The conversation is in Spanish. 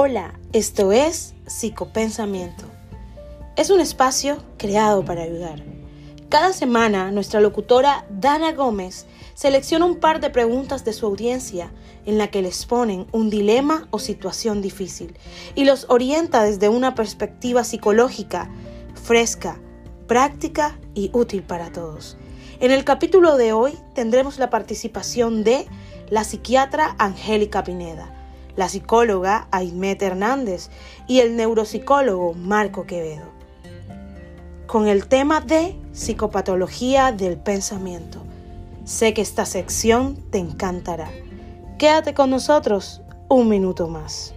Hola, esto es Psicopensamiento. Es un espacio creado para ayudar. Cada semana nuestra locutora Dana Gómez selecciona un par de preguntas de su audiencia en la que les ponen un dilema o situación difícil y los orienta desde una perspectiva psicológica fresca, práctica y útil para todos. En el capítulo de hoy tendremos la participación de la psiquiatra Angélica Pineda, la psicóloga Aimet Hernández y el neuropsicólogo Marco Quevedo, con el tema de psicopatología del pensamiento. Sé que esta sección te encantará. Quédate con nosotros un minuto más.